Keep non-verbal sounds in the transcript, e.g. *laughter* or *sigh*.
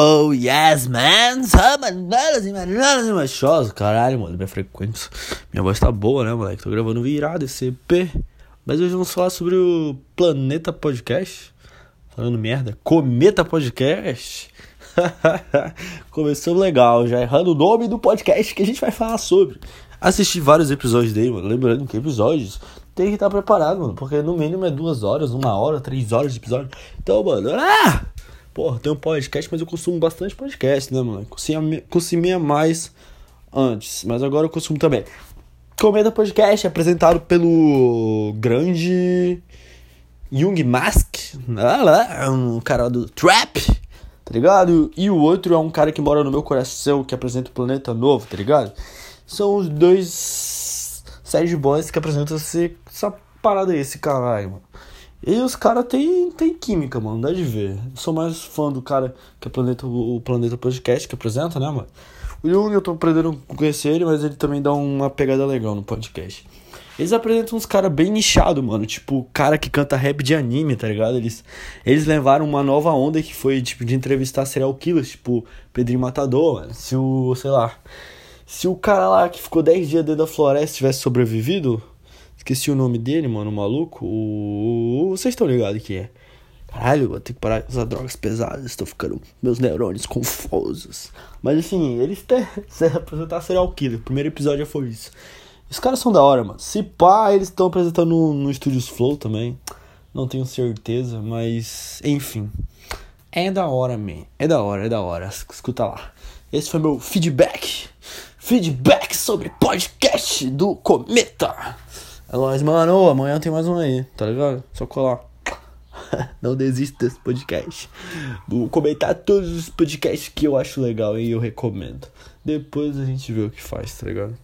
Oh yes, man! Samanelas e manelas e machosos. Caralho, mano, minha frequência. Minha voz tá boa, né, moleque? Tô gravando virado esse EP. Mas hoje vamos falar sobre o Planeta Podcast. Falando merda. Cometa Podcast. *laughs* Começou legal, já errando o nome do podcast que a gente vai falar sobre. Assisti vários episódios dele, mano. Lembrando que episódios tem que estar preparado, mano. Porque no mínimo é duas horas, uma hora, três horas de episódio. Então, mano, ah! Porra, tem um podcast, mas eu consumo bastante podcast, né, mano? Consumia, consumia mais antes, mas agora eu consumo também. Comenta Podcast, apresentado pelo grande Jung Mask, um cara do Trap, tá ligado? E o outro é um cara que mora no meu coração, que apresenta o Planeta Novo, tá ligado? São os dois Sérgio Boys que apresentam essa parada aí, esse caralho, mano. E os caras tem, tem química, mano, dá de ver. Eu sou mais fã do cara que é Planeta, o Planeta Podcast que apresenta, né, mano? O Jung eu tô aprendendo a conhecer ele, mas ele também dá uma pegada legal no podcast. Eles apresentam uns caras bem nichados, mano. Tipo, cara que canta rap de anime, tá ligado? Eles, eles levaram uma nova onda que foi, tipo, de entrevistar serial killers, tipo, Pedrinho Matador, mano. Se o, sei lá. Se o cara lá que ficou 10 dias dentro da floresta tivesse sobrevivido, Esqueci o nome dele, mano, o maluco. O. Vocês estão ligados que é? Caralho, vou ter que parar de usar drogas pesadas. Estou ficando. Meus neurônios confusos. Mas assim, eles têm. *laughs* Se apresentar serial killer. O primeiro episódio já foi isso. Os caras são da hora, mano. Se pá, eles estão apresentando no, no Studios Flow também. Não tenho certeza, mas. Enfim. É da hora, man. É da hora, é da hora. Escuta lá. Esse foi meu feedback. Feedback sobre podcast do Cometa. É nóis, mano. Amanhã tem mais um aí, tá ligado? Só colar. *laughs* Não desista desse podcast. Vou comentar todos os podcasts que eu acho legal e eu recomendo. Depois a gente vê o que faz, tá ligado?